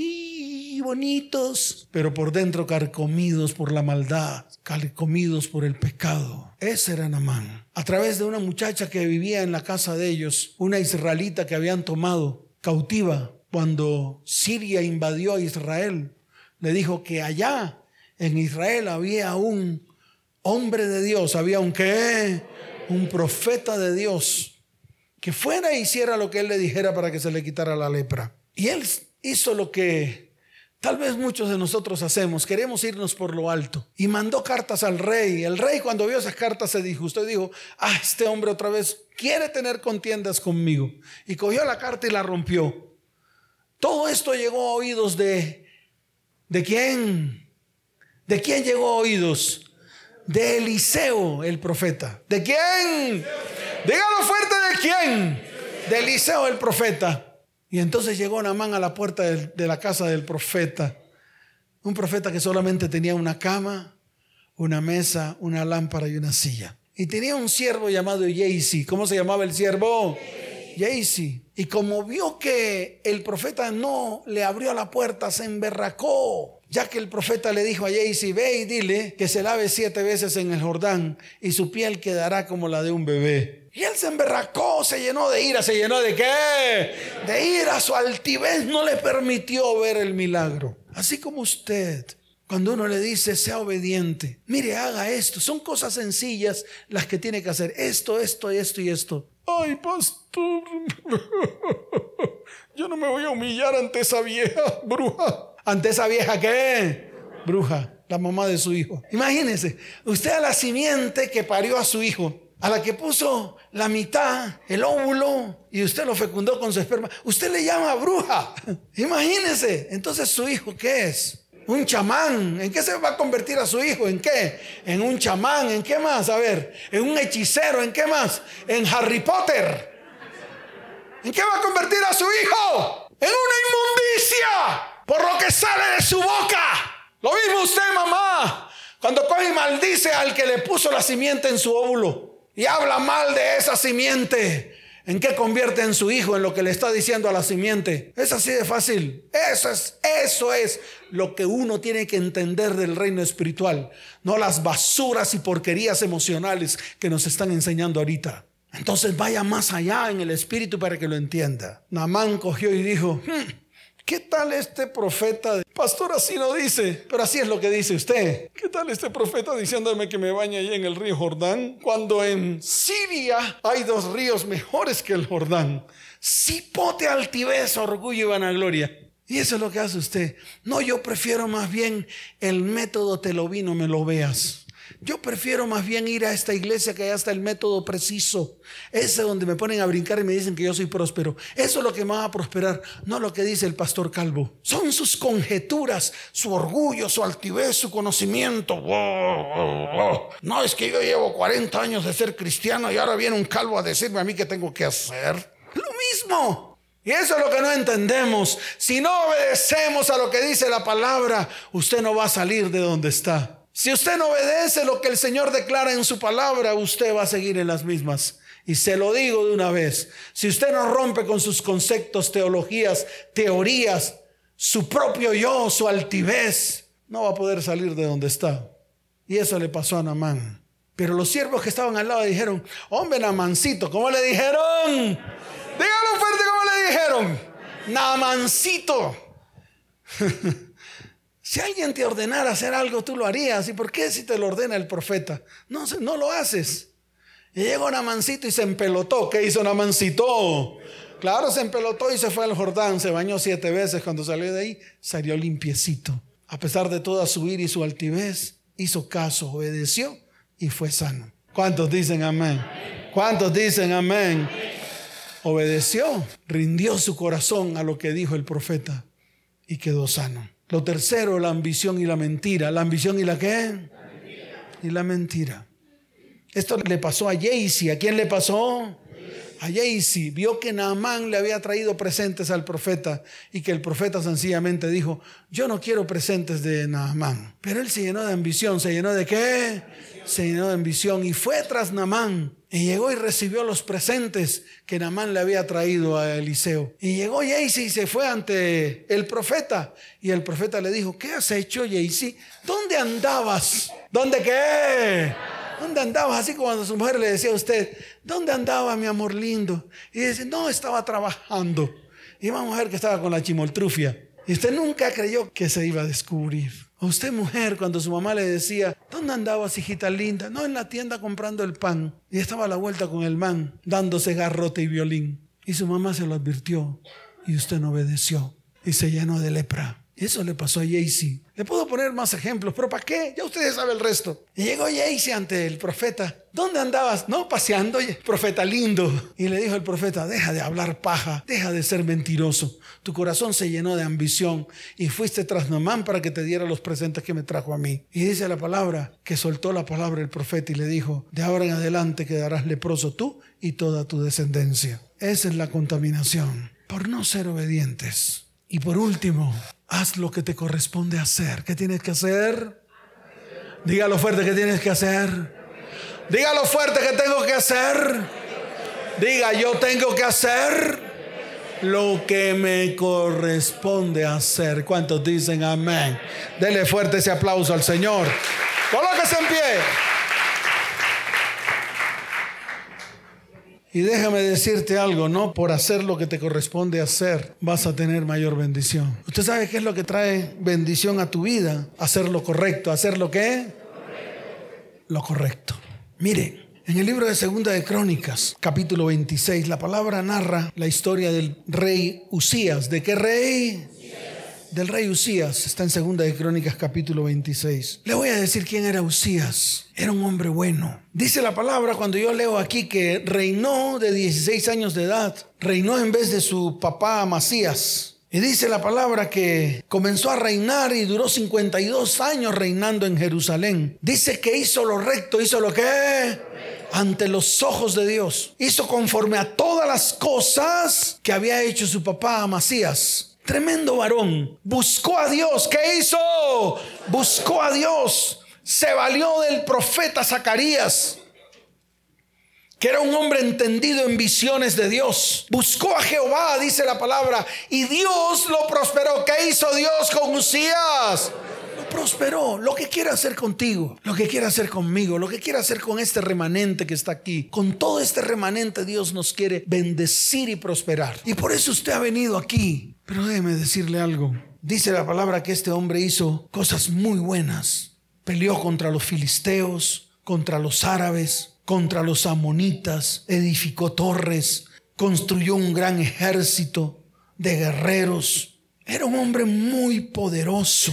bonitos, pero por dentro carcomidos por la maldad, carcomidos por el pecado. Ese era Namán a través de una muchacha que vivía en la casa de ellos, una israelita que habían tomado cautiva cuando Siria invadió a Israel. Le dijo que allá en Israel había un hombre de Dios, había un qué, un profeta de Dios, que fuera e hiciera lo que él le dijera para que se le quitara la lepra. Y él hizo lo que Tal vez muchos de nosotros hacemos, queremos irnos por lo alto. Y mandó cartas al rey. El rey cuando vio esas cartas se disgustó y dijo, ah, este hombre otra vez quiere tener contiendas conmigo. Y cogió la carta y la rompió. Todo esto llegó a oídos de... ¿De quién? ¿De quién llegó a oídos? De Eliseo, el profeta. ¿De quién? Dígalo fuerte, ¿de quién? De Eliseo, el profeta. Y entonces llegó Namán a la puerta de, la casa del profeta. Un profeta que solamente tenía una cama, una mesa, una lámpara y una silla. Y tenía un siervo llamado Jaycee. ¿Cómo se llamaba el siervo? Jaycee. Y como vio que el profeta no le abrió la puerta, se emberracó. Ya que el profeta le dijo a Jaycee, ve y dile que se lave siete veces en el Jordán y su piel quedará como la de un bebé. Y él se emberracó, se llenó de ira, se llenó de qué? De ira, su altivez no le permitió ver el milagro. Así como usted Cuando uno le dice, sea obediente, mire, haga esto. Son cosas sencillas las que tiene que hacer. Esto, esto, esto y esto. Ay, pastor, yo no me voy a humillar ante esa vieja bruja. ¿Ante esa vieja qué? Bruja, la mamá de su hijo. Imagínese, usted a la simiente que parió a su hijo, a la que puso la mitad, el óvulo, y usted lo fecundó con su esperma, usted le llama bruja. Imagínese, entonces su hijo, ¿qué es? un chamán. ¿En qué se va a convertir a su hijo? ¿En qué? En un chamán. ¿En qué más? A ver, en un hechicero. ¿En qué más? En Harry Potter. ¿En qué va a convertir a su hijo? En una inmundicia. Por lo que sale de su boca. Lo mismo usted, mamá. Cuando coge y maldice al que le puso la simiente en su óvulo. Y habla mal de esa simiente. ¿En qué convierte en su hijo en lo que le está diciendo a la simiente? Es así de fácil. Eso es, eso es lo que uno tiene que entender del reino espiritual, no las basuras y porquerías emocionales que nos están enseñando ahorita. Entonces vaya más allá en el espíritu para que lo entienda. Namán cogió y dijo, hmm, ¿Qué tal este profeta? Pastor, así no dice, pero así es lo que dice usted. ¿Qué tal este profeta diciéndome que me bañe ahí en el río Jordán? Cuando en Siria hay dos ríos mejores que el Jordán. Cipote, altivez, orgullo y vanagloria. Y eso es lo que hace usted. No, yo prefiero más bien el método te lo vino, me lo veas. Yo prefiero más bien ir a esta iglesia que allá está el método preciso. Ese donde me ponen a brincar y me dicen que yo soy próspero. Eso es lo que me va a prosperar, no lo que dice el pastor Calvo. Son sus conjeturas, su orgullo, su altivez, su conocimiento. No, es que yo llevo 40 años de ser cristiano y ahora viene un calvo a decirme a mí qué tengo que hacer. Lo mismo. Y eso es lo que no entendemos. Si no obedecemos a lo que dice la palabra, usted no va a salir de donde está. Si usted no obedece lo que el Señor declara en su palabra, usted va a seguir en las mismas. Y se lo digo de una vez, si usted no rompe con sus conceptos, teologías, teorías, su propio yo, su altivez, no va a poder salir de donde está. Y eso le pasó a Namán. Pero los siervos que estaban al lado dijeron, hombre Namancito, ¿cómo le dijeron? Dígalo fuerte, ¿cómo le dijeron? Namancito. Si alguien te ordenara hacer algo, tú lo harías. ¿Y por qué si te lo ordena el profeta? No, no lo haces. Y llegó Namancito y se empelotó. ¿Qué hizo Namancito? Claro, se empelotó y se fue al Jordán. Se bañó siete veces. Cuando salió de ahí, salió limpiecito. A pesar de toda su ira y su altivez, hizo caso, obedeció y fue sano. ¿Cuántos dicen amén? ¿Cuántos dicen amén? Obedeció, rindió su corazón a lo que dijo el profeta y quedó sano. Lo tercero, la ambición y la mentira. ¿La ambición y la qué? Y la mentira. Esto le pasó a Jaycee. ¿A quién le pasó? A Jaycee. Vio que Naamán le había traído presentes al profeta y que el profeta sencillamente dijo, yo no quiero presentes de Naamán. Pero él se llenó de ambición. ¿Se llenó de qué? Se llenó de ambición y fue tras Naamán y llegó y recibió los presentes que Namán le había traído a Eliseo. Y llegó Jaycee y se fue ante el profeta. Y el profeta le dijo, ¿qué has hecho, Jaycee? ¿Dónde andabas? ¿Dónde qué? ¿Dónde andabas? Así como cuando su mujer le decía a usted, ¿dónde andaba mi amor lindo? Y dice, no, estaba trabajando. Y una mujer que estaba con la chimoltrufia. Y usted nunca creyó que se iba a descubrir. A usted mujer, cuando su mamá le decía, ¿dónde andabas, hijita linda? No, en la tienda comprando el pan. Y estaba a la vuelta con el man, dándose garrote y violín. Y su mamá se lo advirtió y usted no obedeció y se llenó de lepra. Eso le pasó a Jaycee. Le puedo poner más ejemplos, pero ¿para qué? Ya ustedes saben el resto. Y llegó Jaycee ante el profeta. ¿Dónde andabas? No, paseando, profeta lindo. Y le dijo el profeta, deja de hablar paja, deja de ser mentiroso. Tu corazón se llenó de ambición y fuiste tras Namán para que te diera los presentes que me trajo a mí. Y dice la palabra que soltó la palabra el profeta y le dijo, de ahora en adelante quedarás leproso tú y toda tu descendencia. Esa es la contaminación por no ser obedientes. Y por último, haz lo que te corresponde hacer. ¿Qué tienes que hacer? Dígalo fuerte que tienes que hacer. Dígalo fuerte que tengo que hacer. Diga, yo tengo que hacer lo que me corresponde hacer. ¿Cuántos dicen amén? Dele fuerte ese aplauso al Señor. Colóquese en pie. Y déjame decirte algo, no por hacer lo que te corresponde hacer vas a tener mayor bendición. ¿Usted sabe qué es lo que trae bendición a tu vida? Hacer lo correcto. ¿Hacer lo que? Lo correcto. Mire, en el libro de Segunda de Crónicas, capítulo 26, la palabra narra la historia del rey Usías. ¿De qué rey? del rey Usías está en Segunda de Crónicas capítulo 26. Le voy a decir quién era Usías. Era un hombre bueno. Dice la palabra cuando yo leo aquí que reinó de 16 años de edad. Reinó en vez de su papá Amasías. Y dice la palabra que comenzó a reinar y duró 52 años reinando en Jerusalén. Dice que hizo lo recto, hizo lo que ante los ojos de Dios. Hizo conforme a todas las cosas que había hecho su papá Amasías. Tremendo varón. Buscó a Dios. ¿Qué hizo? Buscó a Dios. Se valió del profeta Zacarías que era un hombre entendido en visiones de Dios. Buscó a Jehová, dice la palabra, y Dios lo prosperó. ¿Qué hizo Dios con Usías? Prosperó. Lo que quiere hacer contigo, lo que quiere hacer conmigo, lo que quiere hacer con este remanente que está aquí. Con todo este remanente Dios nos quiere bendecir y prosperar. Y por eso usted ha venido aquí pero déjeme decirle algo. Dice la palabra que este hombre hizo cosas muy buenas. Peleó contra los filisteos, contra los árabes, contra los amonitas, edificó torres, construyó un gran ejército de guerreros. Era un hombre muy poderoso.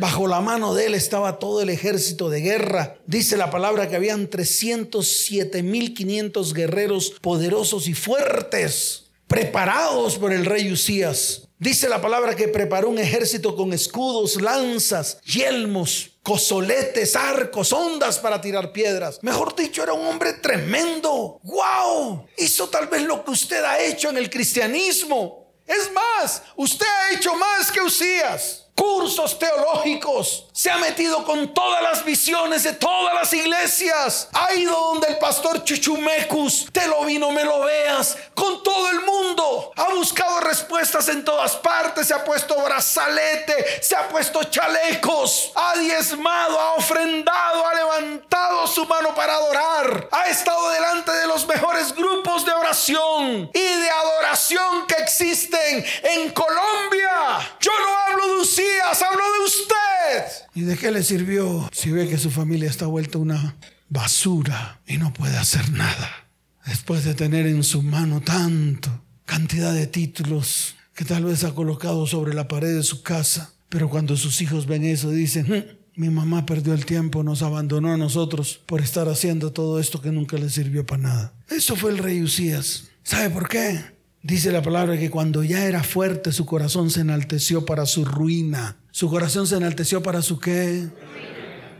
Bajo la mano de él estaba todo el ejército de guerra. Dice la palabra que habían 307.500 guerreros poderosos y fuertes, preparados por el rey Usías. Dice la palabra que preparó un ejército con escudos, lanzas, yelmos, cosoletes, arcos, ondas para tirar piedras. Mejor dicho, era un hombre tremendo. ¡Wow! Hizo tal vez lo que usted ha hecho en el cristianismo. Es más, usted ha hecho más que Usías cursos teológicos, se ha metido con todas las visiones de todas las iglesias, ha ido donde el pastor Chuchumecus, te lo vino, me lo veas, con todo el mundo, ha buscado respuestas en todas partes, se ha puesto brazalete, se ha puesto chalecos, ha diezmado, ha ofrendado, ha levantado su mano para adorar, ha estado delante de los mejores grupos de oración y de adoración que existen en Colombia. Yo no hablo de usted habló de usted. ¿Y de qué le sirvió si ve que su familia está vuelta una basura y no puede hacer nada? Después de tener en su mano tanto cantidad de títulos que tal vez ha colocado sobre la pared de su casa, pero cuando sus hijos ven eso dicen, hm, mi mamá perdió el tiempo, nos abandonó a nosotros por estar haciendo todo esto que nunca le sirvió para nada. Eso fue el rey Usías. ¿Sabe por qué? Dice la palabra que cuando ya era fuerte su corazón se enalteció para su ruina. Su corazón se enalteció para su qué?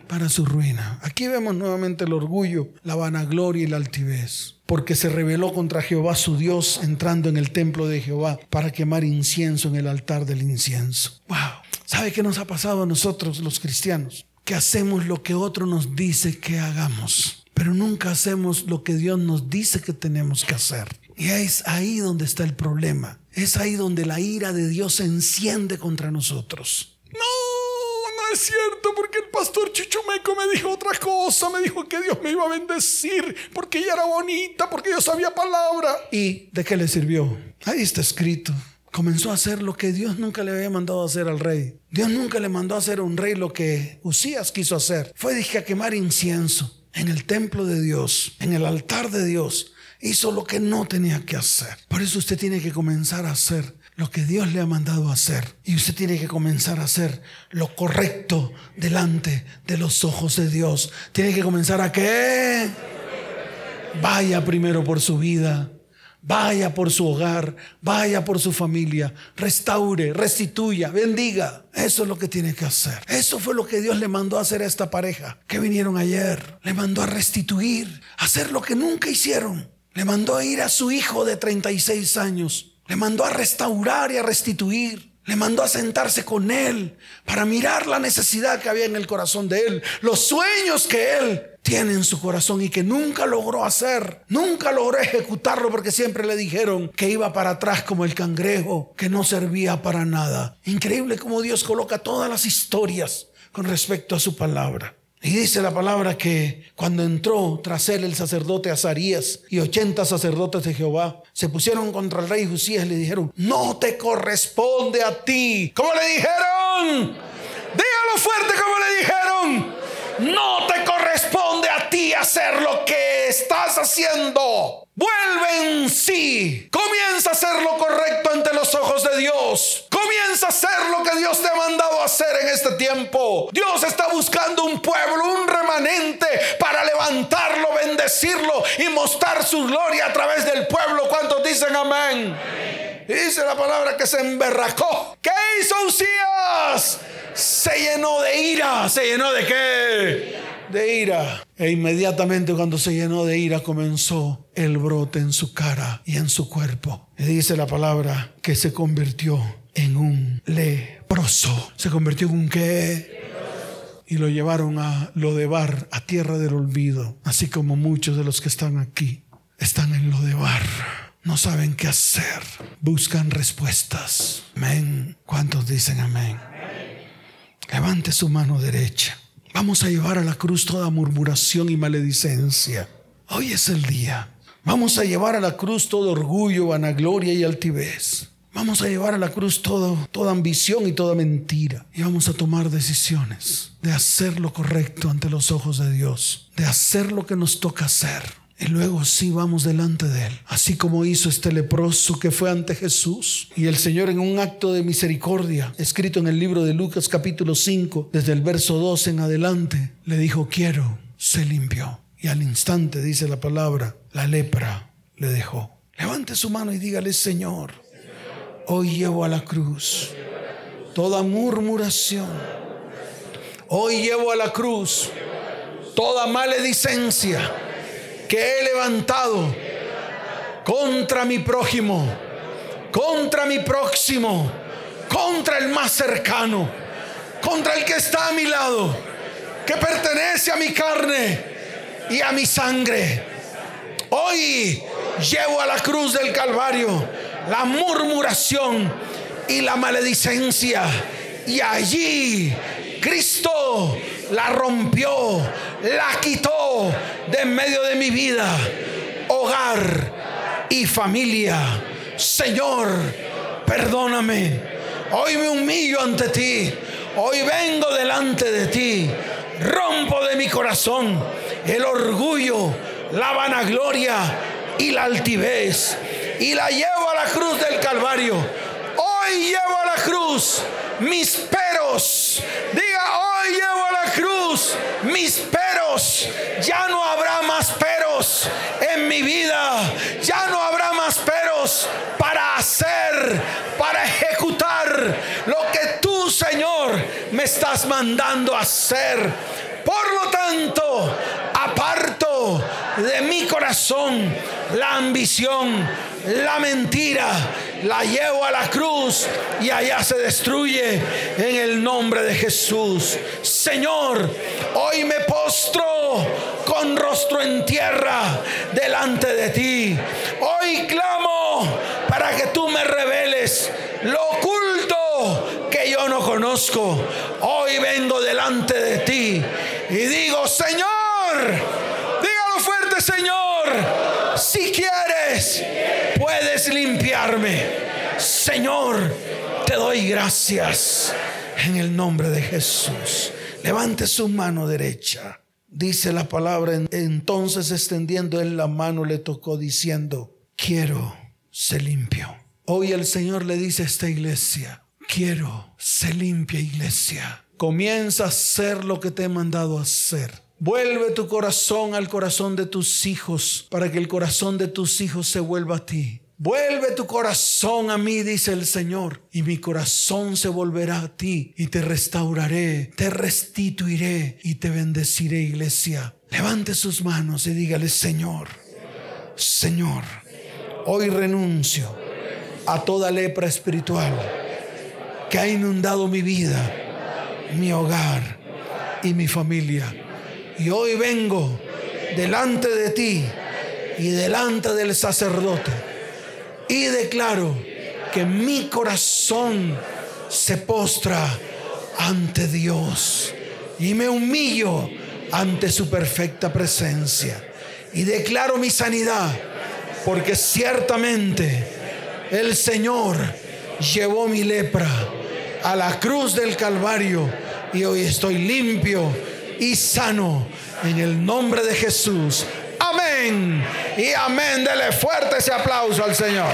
Para su ruina. Aquí vemos nuevamente el orgullo, la vanagloria y la altivez. Porque se rebeló contra Jehová su Dios entrando en el templo de Jehová para quemar incienso en el altar del incienso. Wow. ¿Sabe qué nos ha pasado a nosotros los cristianos? Que hacemos lo que otro nos dice que hagamos, pero nunca hacemos lo que Dios nos dice que tenemos que hacer. Y es ahí donde está el problema. Es ahí donde la ira de Dios se enciende contra nosotros. No, no es cierto, porque el pastor Chichumeco me dijo otra cosa. Me dijo que Dios me iba a bendecir, porque ella era bonita, porque yo sabía palabra. ¿Y de qué le sirvió? Ahí está escrito. Comenzó a hacer lo que Dios nunca le había mandado a hacer al rey. Dios nunca le mandó a hacer a un rey lo que Usías quiso hacer. Fue dije a quemar incienso en el templo de Dios, en el altar de Dios hizo lo que no tenía que hacer. Por eso usted tiene que comenzar a hacer lo que Dios le ha mandado hacer. Y usted tiene que comenzar a hacer lo correcto delante de los ojos de Dios. Tiene que comenzar a qué? Vaya primero por su vida. Vaya por su hogar, vaya por su familia, restaure, restituya, bendiga. Eso es lo que tiene que hacer. Eso fue lo que Dios le mandó a hacer a esta pareja que vinieron ayer. Le mandó a restituir, hacer lo que nunca hicieron. Le mandó a ir a su hijo de 36 años. Le mandó a restaurar y a restituir. Le mandó a sentarse con él para mirar la necesidad que había en el corazón de él, los sueños que él tiene en su corazón y que nunca logró hacer, nunca logró ejecutarlo porque siempre le dijeron que iba para atrás como el cangrejo, que no servía para nada. Increíble cómo Dios coloca todas las historias con respecto a su palabra. Y dice la palabra que cuando entró tras él el sacerdote Azarías y ochenta sacerdotes de Jehová, se pusieron contra el rey Josías y le dijeron, no te corresponde a ti. ¿Cómo le dijeron? Dígalo fuerte como le dijeron. No te corresponde a ti hacer lo que estás haciendo. Vuelve en sí. Comienza a hacer lo correcto ante los ojos de Dios. Comienza a hacer lo que Dios te ha mandado a hacer en este tiempo. Dios está buscando un pueblo, un remanente para levantarlo, bendecirlo y mostrar su gloria a través del pueblo. ¿Cuántos dicen amén? dice la palabra que se emberracó. ¿Qué hizo Usías? Se llenó de ira. ¿Se llenó de qué? De ira. E inmediatamente cuando se llenó de ira comenzó el brote en su cara y en su cuerpo. Y dice la palabra que se convirtió en un leproso. Se convirtió en un qué? y lo llevaron a Lodebar, a tierra del olvido, así como muchos de los que están aquí están en Lodebar no saben qué hacer, buscan respuestas. Amén. ¿Cuántos dicen amén? Levante su mano derecha. Vamos a llevar a la cruz toda murmuración y maledicencia. Hoy es el día. Vamos a llevar a la cruz todo orgullo, vanagloria y altivez. Vamos a llevar a la cruz todo, toda ambición y toda mentira. Y vamos a tomar decisiones de hacer lo correcto ante los ojos de Dios, de hacer lo que nos toca hacer y luego sí vamos delante de Él, así como hizo este leproso que fue ante Jesús. Y el Señor en un acto de misericordia, escrito en el libro de Lucas capítulo 5, desde el verso 2 en adelante, le dijo, quiero, se limpió. Y al instante, dice la palabra, la lepra le dejó. Levante su mano y dígale, Señor, hoy llevo a la cruz toda murmuración. Hoy llevo a la cruz toda maledicencia que he levantado contra mi prójimo, contra mi próximo, contra el más cercano, contra el que está a mi lado, que pertenece a mi carne y a mi sangre. Hoy llevo a la cruz del Calvario la murmuración y la maledicencia. Y allí Cristo la rompió, la quitó de en medio de mi vida, hogar y familia. Señor, perdóname. Hoy me humillo ante ti. Hoy vengo delante de ti. Rompo de mi corazón el orgullo, la vanagloria y la altivez. Y la llevo a la cruz del Calvario. Hoy llevo a la cruz mis peros. Diga, hoy llevo a la cruz mis peros. Ya no habrá más peros en mi vida. Ya no habrá más peros para hacer, para ejecutar lo que tú, Señor, me estás mandando a hacer. Por lo tanto, aparto de mi corazón la ambición, la mentira, la llevo a la cruz y allá se destruye en el nombre de Jesús. Señor, hoy me postro con rostro en tierra delante de ti. Hoy clamo para que tú me reveles lo oculto que yo no conozco. Hoy vengo delante de ti y digo, Señor, dígalo fuerte, Señor, si quieres, puedes limpiarme. Señor, te doy gracias en el nombre de Jesús. Levante su mano derecha. Dice la palabra, entonces extendiendo él la mano le tocó diciendo, quiero, se limpio. Hoy el Señor le dice a esta iglesia, quiero, se limpia iglesia. Comienza a hacer lo que te he mandado a hacer. Vuelve tu corazón al corazón de tus hijos para que el corazón de tus hijos se vuelva a ti. Vuelve tu corazón a mí, dice el Señor, y mi corazón se volverá a ti y te restauraré, te restituiré y te bendeciré, iglesia. Levante sus manos y dígale, Señor, Señor, hoy renuncio a toda lepra espiritual que ha inundado mi vida mi hogar y mi familia. Y hoy vengo delante de ti y delante del sacerdote y declaro que mi corazón se postra ante Dios y me humillo ante su perfecta presencia. Y declaro mi sanidad, porque ciertamente el Señor llevó mi lepra a la cruz del Calvario y hoy estoy limpio y sano en el nombre de Jesús. Amén y amén. Dele fuerte ese aplauso al Señor.